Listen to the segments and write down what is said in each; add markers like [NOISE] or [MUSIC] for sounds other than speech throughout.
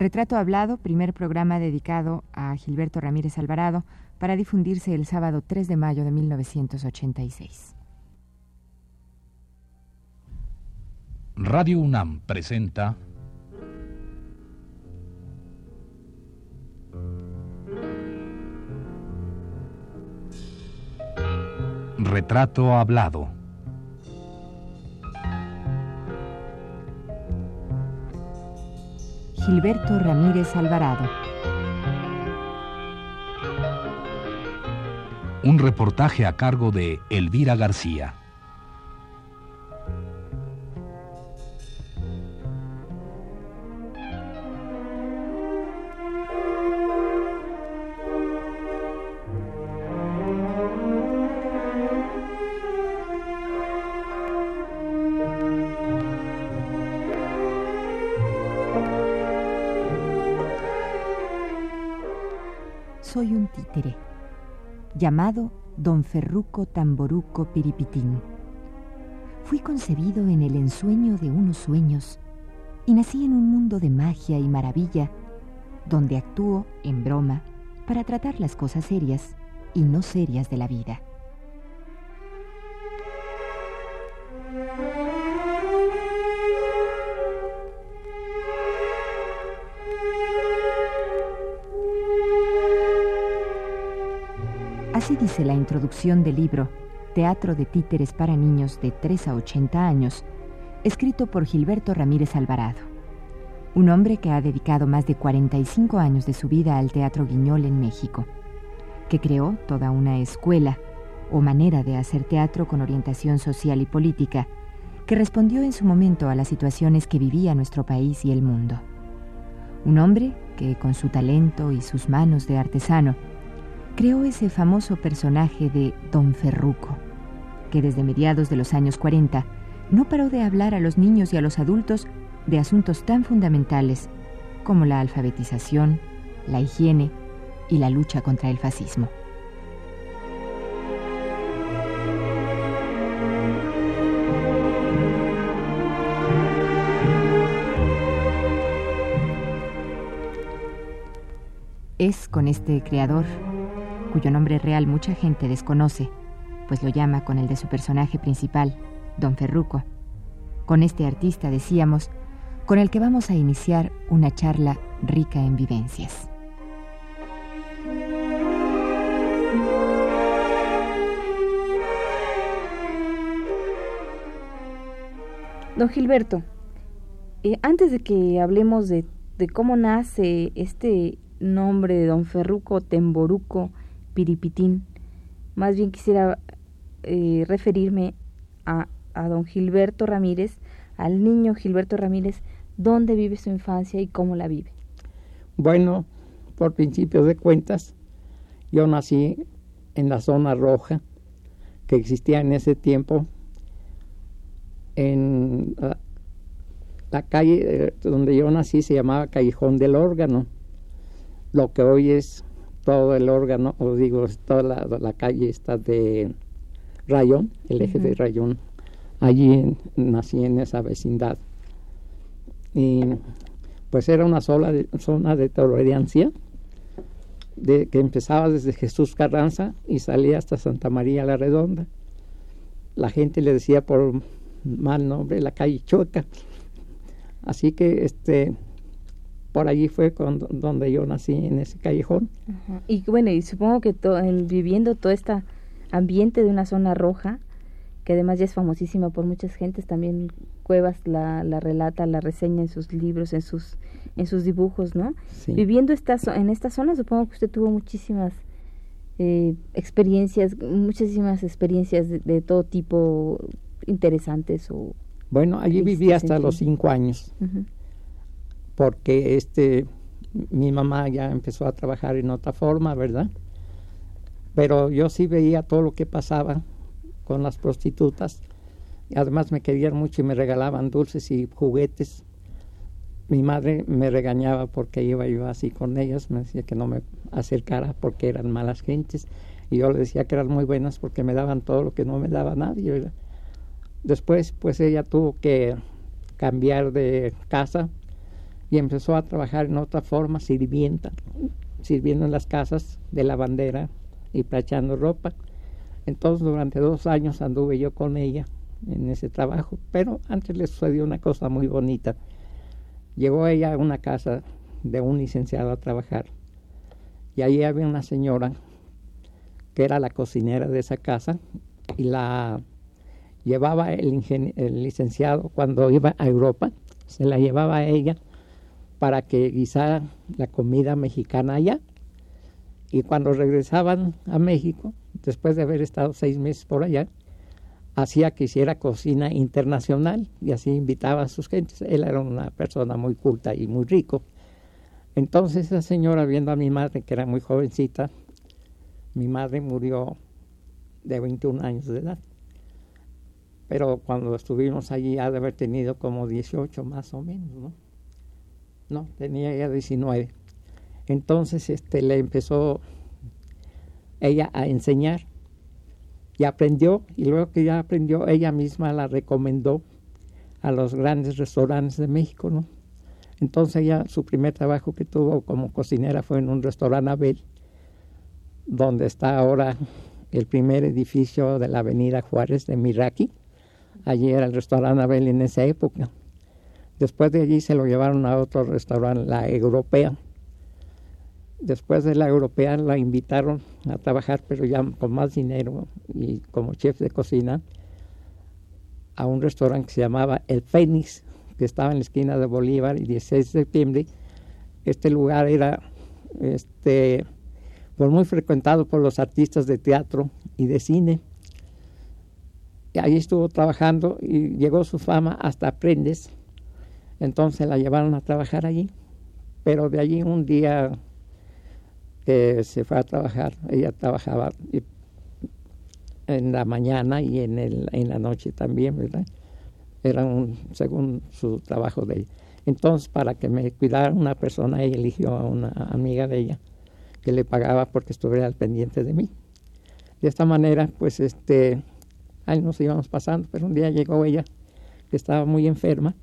Retrato Hablado, primer programa dedicado a Gilberto Ramírez Alvarado, para difundirse el sábado 3 de mayo de 1986. Radio UNAM presenta Retrato Hablado. Gilberto Ramírez Alvarado. Un reportaje a cargo de Elvira García. Soy un títere, llamado Don Ferruco Tamboruco Piripitín. Fui concebido en el ensueño de unos sueños y nací en un mundo de magia y maravilla, donde actúo en broma para tratar las cosas serias y no serias de la vida. Dice la introducción del libro Teatro de Títeres para Niños de 3 a 80 años, escrito por Gilberto Ramírez Alvarado, un hombre que ha dedicado más de 45 años de su vida al Teatro Guiñol en México, que creó toda una escuela o manera de hacer teatro con orientación social y política, que respondió en su momento a las situaciones que vivía nuestro país y el mundo. Un hombre que, con su talento y sus manos de artesano, creó ese famoso personaje de Don Ferruco, que desde mediados de los años 40 no paró de hablar a los niños y a los adultos de asuntos tan fundamentales como la alfabetización, la higiene y la lucha contra el fascismo. Es con este creador cuyo nombre real mucha gente desconoce, pues lo llama con el de su personaje principal, Don Ferruco. Con este artista, decíamos, con el que vamos a iniciar una charla rica en vivencias. Don Gilberto, eh, antes de que hablemos de, de, cómo nace este nombre de Don Ferruco Temboruco Piripitín. Más bien quisiera eh, referirme a, a don Gilberto Ramírez, al niño Gilberto Ramírez, dónde vive su infancia y cómo la vive. Bueno, por principio de cuentas, yo nací en la zona roja que existía en ese tiempo, en la, la calle eh, donde yo nací se llamaba Callejón del Órgano, lo que hoy es todo el órgano, o digo, toda la, calle está de Rayón, el eje de Rayón. Allí nací en esa vecindad. Y pues era una sola zona de tolerancia de, que empezaba desde Jesús Carranza y salía hasta Santa María la Redonda. La gente le decía por mal nombre la calle Chueca. Así que este por allí fue donde yo nací en ese callejón. Y bueno, y supongo que viviendo todo este ambiente de una zona roja, que además ya es famosísima por muchas gentes, también Cuevas la, la relata, la reseña en sus libros, en sus, en sus dibujos, ¿no? Viviendo esta, en esta zona, supongo que usted tuvo muchísimas eh, experiencias, muchísimas experiencias de, todo tipo interesantes o... Bueno, allí viví hasta los cinco años porque este mi mamá ya empezó a trabajar en otra forma, ¿verdad? Pero yo sí veía todo lo que pasaba con las prostitutas. Y además me querían mucho y me regalaban dulces y juguetes. Mi madre me regañaba porque iba yo así con ellas, me decía que no me acercara porque eran malas gentes. Y yo le decía que eran muy buenas porque me daban todo lo que no me daba nadie. Después, pues ella tuvo que cambiar de casa y empezó a trabajar en otra forma, sirvienta, sirviendo en las casas de la bandera y planchando ropa. Entonces durante dos años anduve yo con ella en ese trabajo, pero antes le sucedió una cosa muy bonita. Llegó ella a una casa de un licenciado a trabajar y ahí había una señora que era la cocinera de esa casa y la llevaba el, el licenciado cuando iba a Europa, se la llevaba a ella para que guisara la comida mexicana allá. Y cuando regresaban a México, después de haber estado seis meses por allá, hacía que hiciera cocina internacional y así invitaba a sus gentes. Él era una persona muy culta y muy rico. Entonces esa señora, viendo a mi madre, que era muy jovencita, mi madre murió de 21 años de edad. Pero cuando estuvimos allí ha de haber tenido como 18 más o menos, ¿no? No, tenía ya 19. Entonces este, le empezó ella a enseñar y aprendió y luego que ya aprendió ella misma la recomendó a los grandes restaurantes de México, ¿no? Entonces ya su primer trabajo que tuvo como cocinera fue en un restaurante Abel, donde está ahora el primer edificio de la Avenida Juárez de Miraki. Allí era el restaurante Abel en esa época. Después de allí se lo llevaron a otro restaurante, la Europea. Después de la Europea la invitaron a trabajar, pero ya con más dinero y como chef de cocina, a un restaurante que se llamaba El Fénix, que estaba en la esquina de Bolívar y 16 de septiembre. Este lugar era este, pues muy frecuentado por los artistas de teatro y de cine. Y ahí estuvo trabajando y llegó su fama hasta Aprendes entonces la llevaron a trabajar allí, pero de allí un día que se fue a trabajar, ella trabajaba en la mañana y en, el, en la noche también, ¿verdad? Era un, según su trabajo de ella. Entonces, para que me cuidara una persona, ella eligió a una amiga de ella que le pagaba porque estuviera al pendiente de mí. De esta manera, pues, este, ahí nos íbamos pasando, pero un día llegó ella, que estaba muy enferma,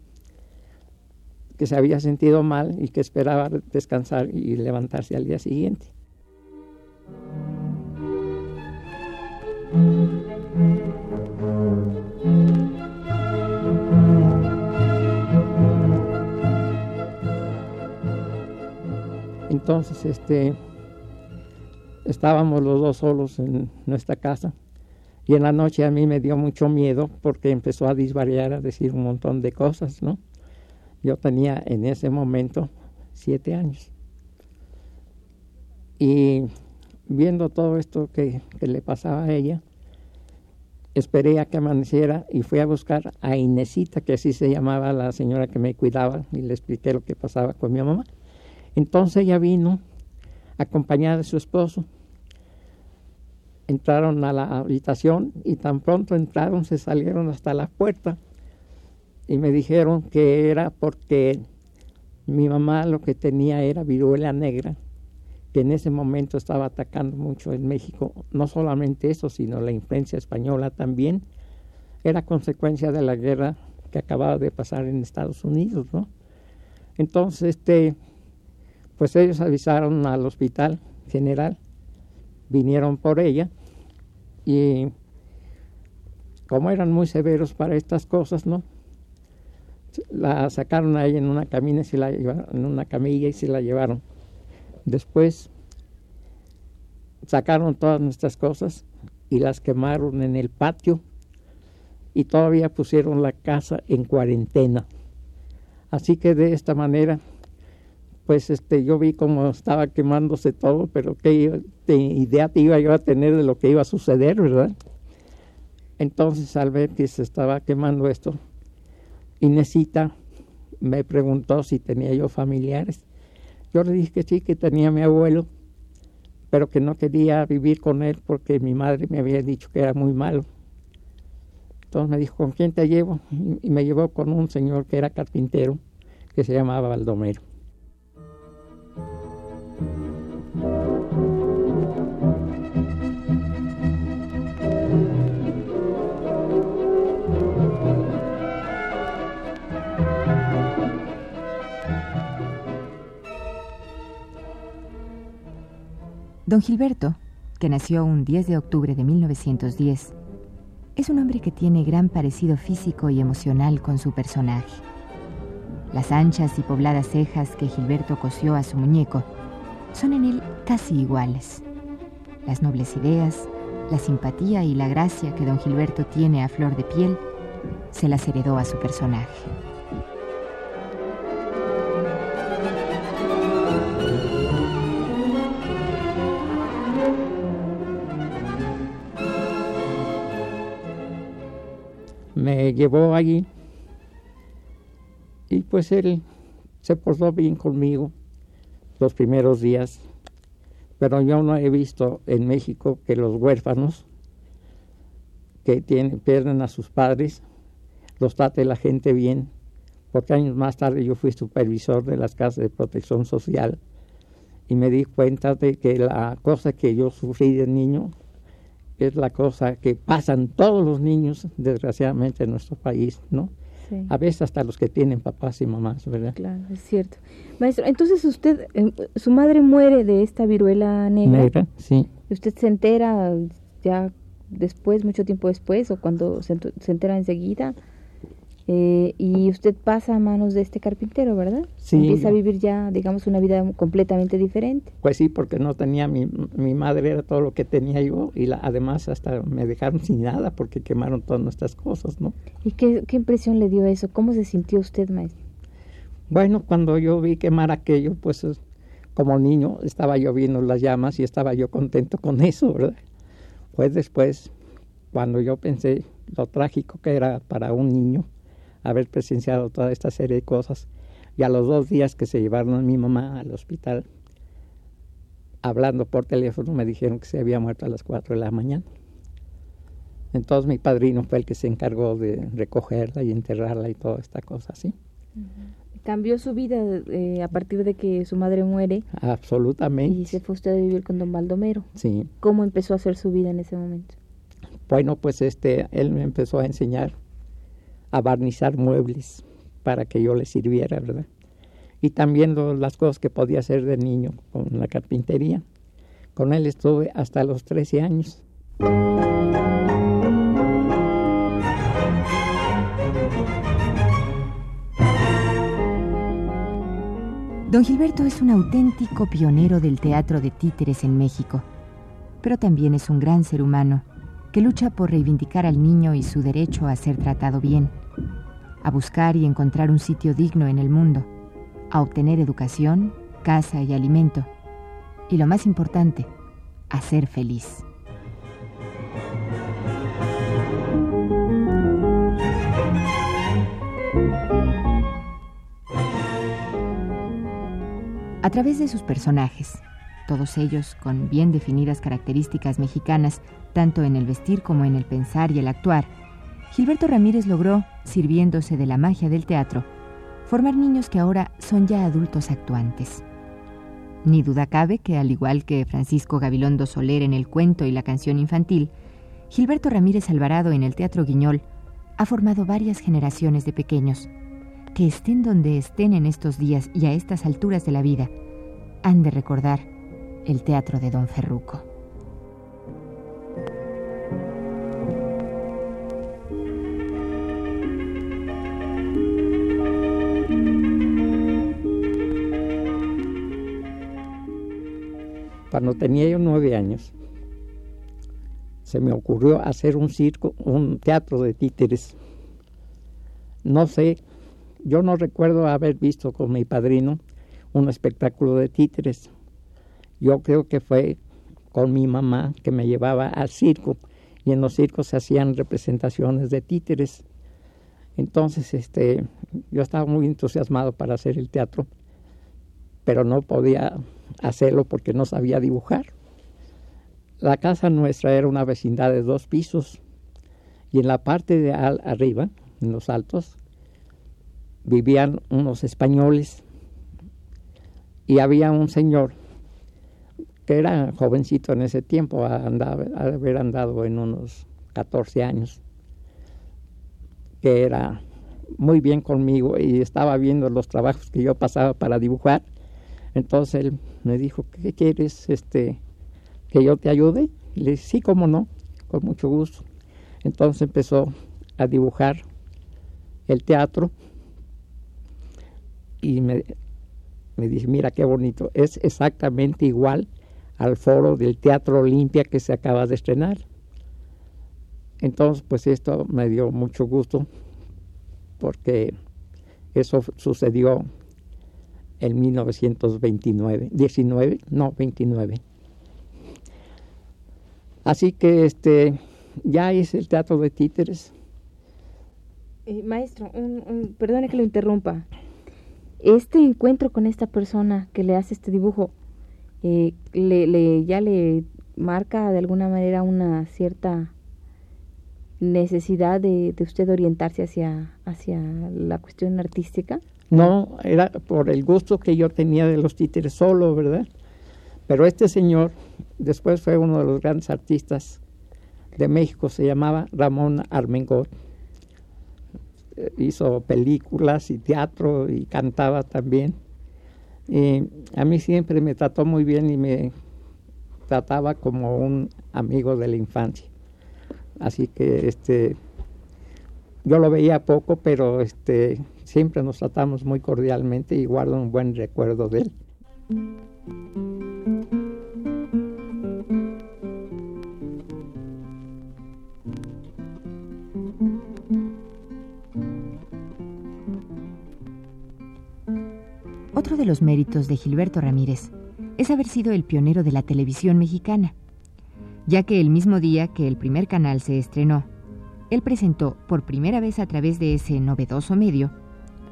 que se había sentido mal y que esperaba descansar y levantarse al día siguiente. Entonces, este, estábamos los dos solos en nuestra casa y en la noche a mí me dio mucho miedo porque empezó a disvariar, a decir un montón de cosas, ¿no? Yo tenía en ese momento siete años. Y viendo todo esto que, le pasaba a ella, esperé a que amaneciera y fui a buscar a Inesita, que así se llamaba la señora que me cuidaba, y le expliqué lo que pasaba con mi mamá. Entonces ella vino acompañada de su esposo. Entraron a la habitación y tan pronto entraron se salieron hasta la puerta y me dijeron que era porque mi mamá lo que tenía era viruela negra, que en ese momento estaba atacando mucho en México. No solamente eso, sino la influencia española también. Era consecuencia de la guerra que acababa de pasar en Estados Unidos, ¿no? Entonces, este, pues ellos avisaron al hospital general, vinieron por ella y como eran muy severos para estas cosas, ¿no? La sacaron a ella en una camina y se la en una camilla y se la llevaron. Después sacaron todas nuestras cosas y las quemaron en el patio y todavía pusieron la casa en cuarentena. Así que de esta manera, pues este, yo vi cómo estaba quemándose todo, pero qué idea te iba yo a tener de lo que iba a suceder, ¿verdad? Entonces al ver que se estaba quemando esto, Inesita me preguntó si tenía yo familiares. Yo le dije que sí, que tenía mi abuelo, pero que no quería vivir con él porque mi madre me había dicho que era muy malo. Entonces me dijo, ¿con quién te llevo? Y me llevó con un señor que era carpintero, que se llamaba Baldomero. Don Gilberto, que nació un 10 de octubre de 1910, es un hombre que tiene gran parecido físico y emocional con su personaje. Las anchas y pobladas cejas que Gilberto cosió a su muñeco son en él casi iguales. Las nobles ideas, la simpatía y la gracia que don Gilberto tiene a flor de piel se las heredó a su personaje. Llevó allí. Y pues él se portó bien conmigo los primeros días, pero yo no he visto en México que los huérfanos que tienen, pierden a sus padres los trate la gente bien, porque años más tarde yo fui supervisor de las casas de protección social y me di cuenta de que la cosa que yo sufrí de niño es la cosa que pasan todos los niños, desgraciadamente, en nuestro país, ¿no? A veces hasta los que tienen papás y mamás, ¿verdad? Claro, es cierto. Maestro, entonces usted, eh, su madre muere de esta viruela negra. Negra, sí. ¿Usted se entera ya después, mucho tiempo después, o cuando se, se entera enseguida? Eh, y usted pasa a manos de este carpintero, ¿verdad? Sí. Empieza a vivir ya, digamos, una vida completamente diferente. Pues sí, porque no tenía, mi, mi madre era todo lo que tenía yo y la, además hasta me dejaron sin nada porque quemaron todas nuestras cosas, ¿no? ¿Y qué, qué impresión le dio eso? ¿Cómo se sintió usted, maestro? Bueno, cuando yo vi quemar aquello, pues como niño estaba yo viendo las llamas y estaba yo contento con eso, ¿verdad? Pues después, cuando yo pensé lo trágico que era para un niño, haber presenciado toda esta serie de cosas. Y a los dos días que se llevaron a mi mamá al hospital, hablando por teléfono, me dijeron que se había muerto a las 4 de la mañana. Entonces mi padrino fue el que se encargó de recogerla y enterrarla y toda esta cosa así. ¿Cambió su vida eh, a partir de que su madre muere? Absolutamente. Y se fue usted a vivir con don Baldomero. Sí. ¿Cómo empezó a hacer su vida en ese momento? Bueno, pues este, él me empezó a enseñar a barnizar muebles para que yo le sirviera, ¿verdad? Y también las cosas que podía hacer de niño con la carpintería. Con él estuve hasta los 13 años. Don Gilberto es un auténtico pionero del teatro de títeres en México, pero también es un gran ser humano que lucha por reivindicar al niño y su derecho a ser tratado bien, a buscar y encontrar un sitio digno en el mundo, a obtener educación, casa y alimento, y lo más importante, a ser feliz. A través de sus personajes, todos ellos con bien definidas características mexicanas, tanto en el vestir como en el pensar y el actuar, Gilberto Ramírez logró, sirviéndose de la magia del teatro, formar niños que ahora son ya adultos actuantes. Ni duda cabe que, al igual que Francisco Gabilondo Soler en el cuento y la canción infantil, Gilberto Ramírez Alvarado en el Teatro Guiñol ha formado varias generaciones de pequeños que estén donde estén en estos días y a estas alturas de la vida, han de recordar el teatro de Don Ferruco. Cuando tenía yo nueve años, se me ocurrió hacer un circo, un teatro de títeres. No sé, yo no recuerdo haber visto con mi padrino un espectáculo de títeres. Yo creo que fue con mi mamá que me llevaba al circo y en los circos se hacían representaciones de títeres. Entonces, este, yo estaba muy entusiasmado para hacer el teatro, pero no podía hacerlo porque no sabía dibujar. La casa nuestra era una vecindad de dos pisos y en la parte de arriba, en los altos, vivían unos españoles y había un señor que era jovencito en ese tiempo, andaba, haber andado en unos 14 años, que era muy bien conmigo y estaba viendo los trabajos que yo pasaba para dibujar. Entonces él me dijo, ¿qué quieres este, que yo te ayude. Y le dije, sí, cómo no, con mucho gusto. Entonces empezó a dibujar el teatro y me, me mira qué bonito, es exactamente igual al foro del Teatro Olimpia que se acaba de estrenar. Entonces, pues esto me dio mucho gusto porque eso sucedió en 1929, 19, no, 29. Así que este ya es el teatro de títeres. Eh, maestro, perdone que lo interrumpa. Este encuentro con esta persona que le hace este dibujo, eh, le, ya le marca de alguna manera una cierta necesidad de, de, usted orientarse hacia, hacia la cuestión artística? No, era por el gusto que yo tenía de los títeres solo, ¿verdad? Pero este señor después fue uno de los grandes artistas de México, se llamaba Ramón Armengot. Eh, hizo películas y teatro y cantaba también. Y a mí siempre me trató muy bien y me trataba como un amigo de la infancia. Así que este yo lo veía poco, pero este siempre nos tratamos muy cordialmente y guardo un buen recuerdo de él. De los méritos de Gilberto Ramírez es haber sido el pionero de la televisión mexicana, ya que el mismo día que el primer canal se estrenó, él presentó por primera vez a través de ese novedoso medio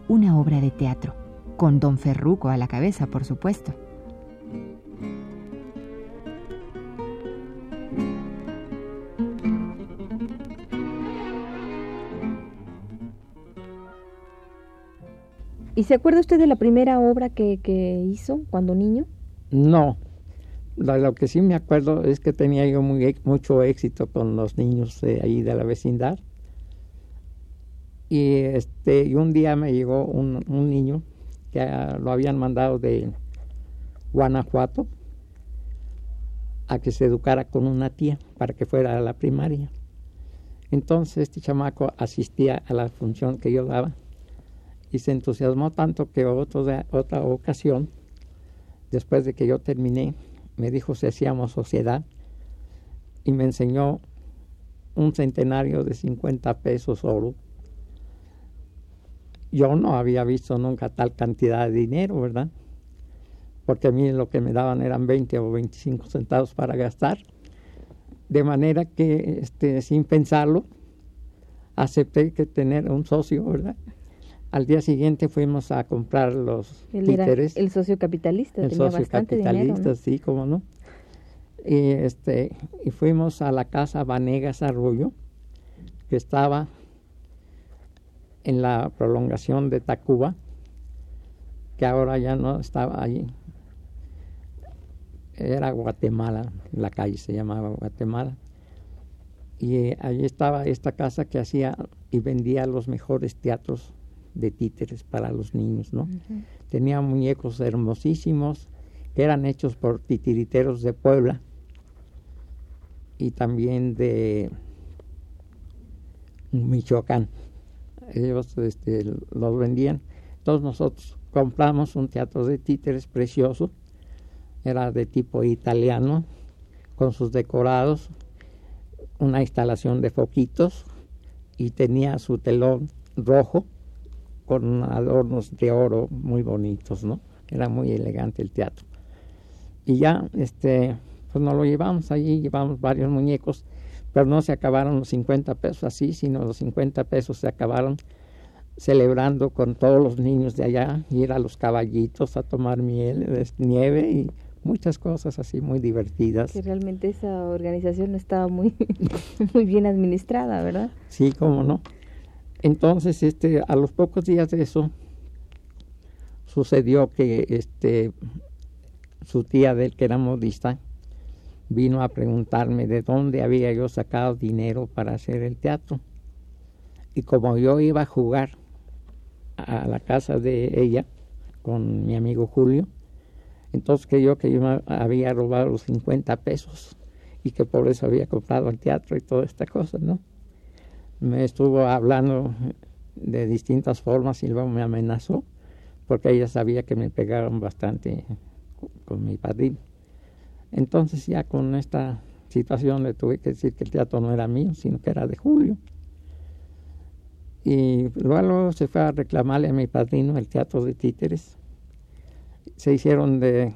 una obra de teatro, con don Ferruco a la cabeza, por supuesto. ¿Y se acuerda usted de la primera obra que, hizo cuando niño? No. Lo, que sí me acuerdo es que tenía yo muy, mucho éxito con los niños de ahí de la vecindad. Y, este, y un día me llegó un, niño que lo habían mandado de Guanajuato a que se educara con una tía para que fuera a la primaria. Entonces este chamaco asistía a la función que yo daba y se entusiasmó tanto que otra, ocasión, después de que yo terminé, me dijo si hacíamos sociedad y me enseñó un centenario de 50 pesos oro. Yo no había visto nunca tal cantidad de dinero, ¿verdad? Porque a mí lo que me daban eran 20 o 25 centavos para gastar. De manera que, este, sin pensarlo, acepté que tener un socio, ¿verdad? Al día siguiente fuimos a comprar los títeres. el socio capitalista, el tenía socio capitalista, sí, cómo no. Y, este, y fuimos a la casa Vanegas Arroyo, que estaba en la prolongación de Tacuba, que ahora ya no estaba allí. Era Guatemala, la calle se llamaba Guatemala. Y eh, allí estaba esta casa que hacía y vendía los mejores teatros de títeres para los niños, ¿no? Tenía muñecos hermosísimos que eran hechos por titiriteros de Puebla y también de Michoacán. Ellos este, los vendían. Todos nosotros compramos un teatro de títeres precioso. Era de tipo italiano, con sus decorados, una instalación de foquitos y tenía su telón rojo con adornos de oro muy bonitos, ¿no? Era muy elegante el teatro. Y ya, este, pues nos lo llevamos allí, llevamos varios muñecos, pero no se acabaron los 50 pesos así, sino los 50 pesos se acabaron celebrando con todos los niños de allá, ir a los caballitos a tomar miel, nieve y muchas cosas así muy divertidas. Que realmente esa organización no estaba muy, [LAUGHS] muy bien administrada, ¿verdad? Sí, cómo no. Entonces, este, a los pocos días de eso, sucedió que este, su tía del que era modista vino a preguntarme de dónde había yo sacado dinero para hacer el teatro. Y como yo iba a jugar a la casa de ella con mi amigo Julio, Entonces yo que yo había robado los 50 pesos y que por eso había comprado el teatro y toda esta cosa, ¿no? Me estuvo hablando de distintas formas y luego me amenazó porque ella sabía que me pegaron bastante con mi padrino. Entonces ya con esta situación le tuve que decir que el teatro no era mío, sino que era de Julio. Y luego se fue a reclamarle a mi padrino el teatro de títeres. Se hicieron de,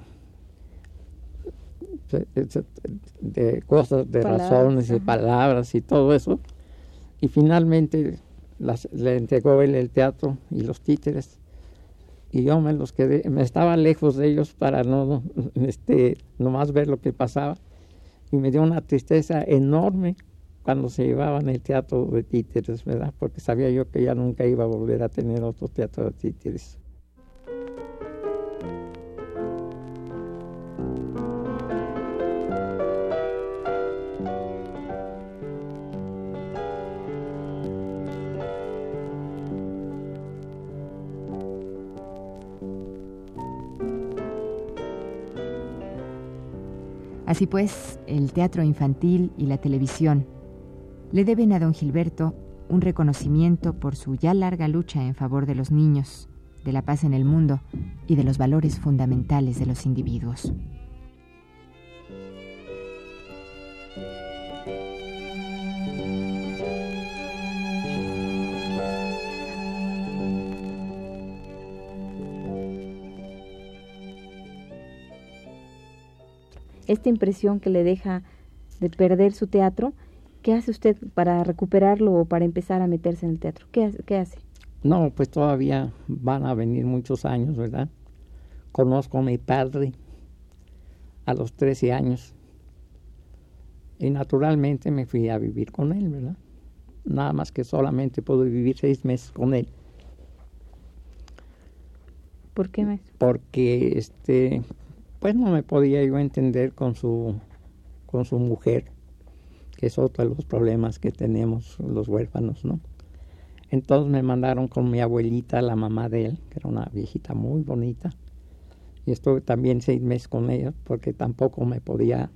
de, cosas, de razones, de palabras y todo eso. Y finalmente le entregó él el teatro y los títeres y yo me los quedé, me estaba lejos de ellos para no, este, nomás ver lo que pasaba y me dio una tristeza enorme cuando se llevaban el teatro de títeres, ¿verdad? Porque sabía yo que ya nunca iba a volver a tener otro teatro de títeres. Así pues, el teatro infantil y la televisión le deben a don Gilberto un reconocimiento por su ya larga lucha en favor de los niños, de la paz en el mundo y de los valores fundamentales de los individuos. Esta impresión que le deja de perder su teatro, ¿qué hace usted para recuperarlo o para empezar a meterse en el teatro? ¿Qué, qué hace? No, pues todavía van a venir muchos años, ¿verdad? Conozco a mi padre a los 13 años y naturalmente me fui a vivir con él, ¿verdad? Nada más que solamente puedo vivir seis meses con él. ¿Por qué, maestro? Porque este, pues no me podía yo entender con su, con su mujer, que es otro de los problemas que tenemos los huérfanos, ¿no? Entonces me mandaron con mi abuelita, la mamá de él, que era una viejita muy bonita, y estuve también seis meses con ella, porque tampoco me podía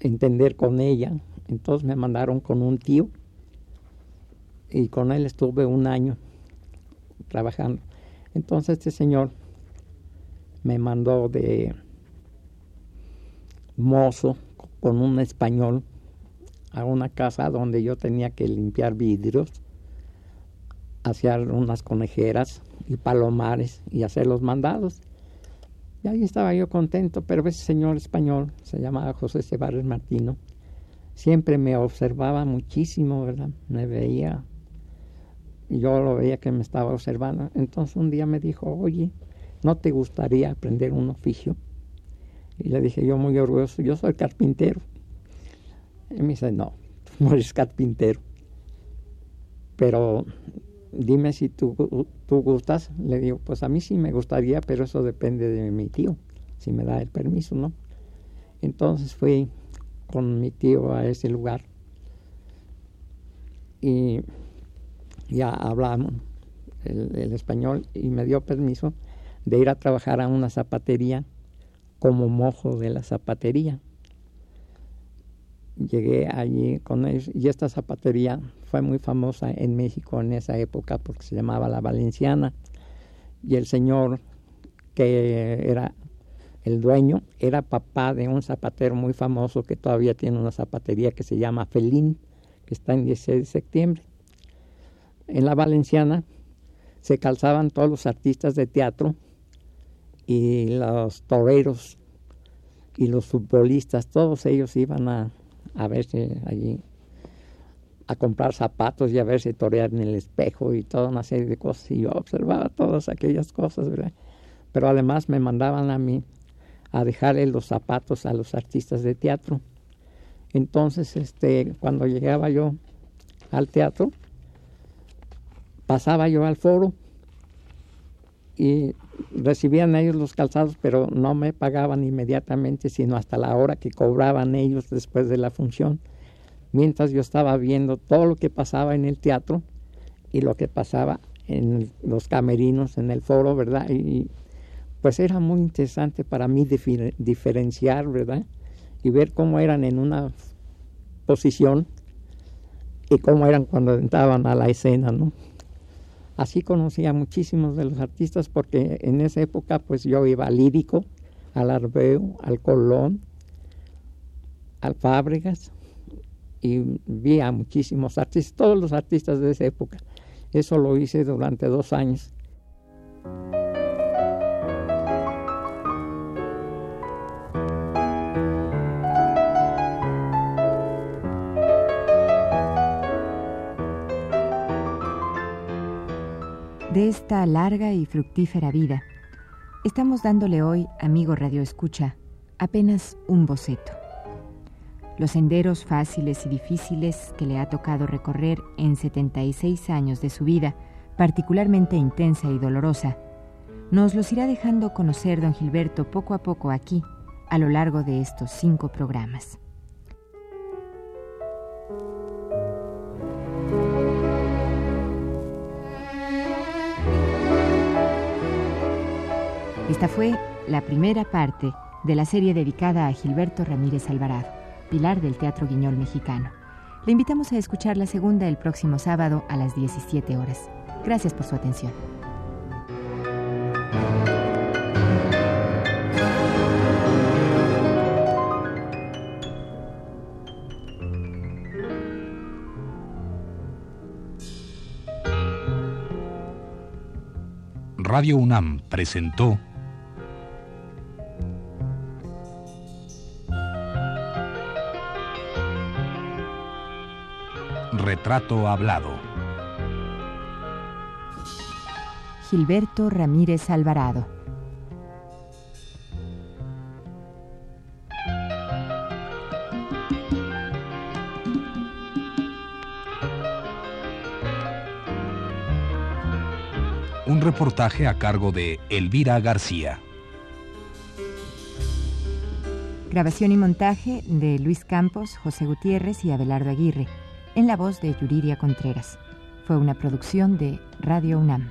entender con ella. Entonces me mandaron con un tío, y con él estuve un año trabajando. Entonces este señor me mandó de mozo con un español a una casa donde yo tenía que limpiar vidrios, hacer unas conejeras y palomares y hacer los mandados. Y ahí estaba yo contento, pero ese señor español, se llamaba José Ceballos Martino, siempre me observaba muchísimo, ¿verdad? Me veía, yo lo veía que me estaba observando. Entonces un día me dijo, oye, ¿no te gustaría aprender un oficio? Y le dije yo muy orgulloso, yo soy carpintero. Y me dice, no, [LAUGHS] no eres carpintero. Pero dime si tú, tú gustas. Le digo, pues a mí sí me gustaría, pero eso depende de mi tío, si me da el permiso, ¿no? Entonces fui con mi tío a ese lugar y ya hablamos el español y me dio permiso de ir a trabajar a una zapatería como mojo de la zapatería. Llegué allí con ellos y esta zapatería fue muy famosa en México en esa época porque se llamaba La Valenciana y el señor que era el dueño era papá de un zapatero muy famoso que todavía tiene una zapatería que se llama Felín, que está en 16 de septiembre. En La Valenciana se calzaban todos los artistas de teatro y los toreros y los futbolistas, todos ellos iban a, a verse allí, a comprar zapatos y a verse torear en el espejo y toda una serie de cosas. Y yo observaba todas aquellas cosas, ¿verdad? Pero además me mandaban a mí a dejarle los zapatos a los artistas de teatro. Entonces, este, cuando llegaba yo al teatro, pasaba yo al foro y recibían ellos los calzados, pero no me pagaban inmediatamente, sino hasta la hora que cobraban ellos después de la función, mientras yo estaba viendo todo lo que pasaba en el teatro y lo que pasaba en los camerinos, en el foro, ¿verdad? Y pues era muy interesante para mí diferenciar, ¿verdad? Y ver cómo eran en una posición y cómo eran cuando entraban a la escena, ¿no? Así conocí a muchísimos de los artistas porque en esa época pues yo iba al Lírico, al Arbeo, al Colón, al Fábregas y vi a muchísimos artistas, todos los artistas de esa época. Eso lo hice durante dos años. De esta larga y fructífera vida, estamos dándole hoy, amigo Radio Escucha, apenas un boceto. Los senderos fáciles y difíciles que le ha tocado recorrer en 76 años de su vida, particularmente intensa y dolorosa, nos los irá dejando conocer don Gilberto poco a poco aquí, a lo largo de estos cinco programas. Esta fue la primera parte de la serie dedicada a Gilberto Ramírez Alvarado, pilar del Teatro Guiñol mexicano. Le invitamos a escuchar la segunda el próximo sábado a las 17 horas. Gracias por su atención. Radio UNAM presentó Retrato Hablado. Gilberto Ramírez Alvarado. Un reportaje a cargo de Elvira García. Grabación y montaje de Luis Campos, José Gutiérrez y Abelardo Aguirre en la voz de Yuridia Contreras. Fue una producción de Radio UNAM.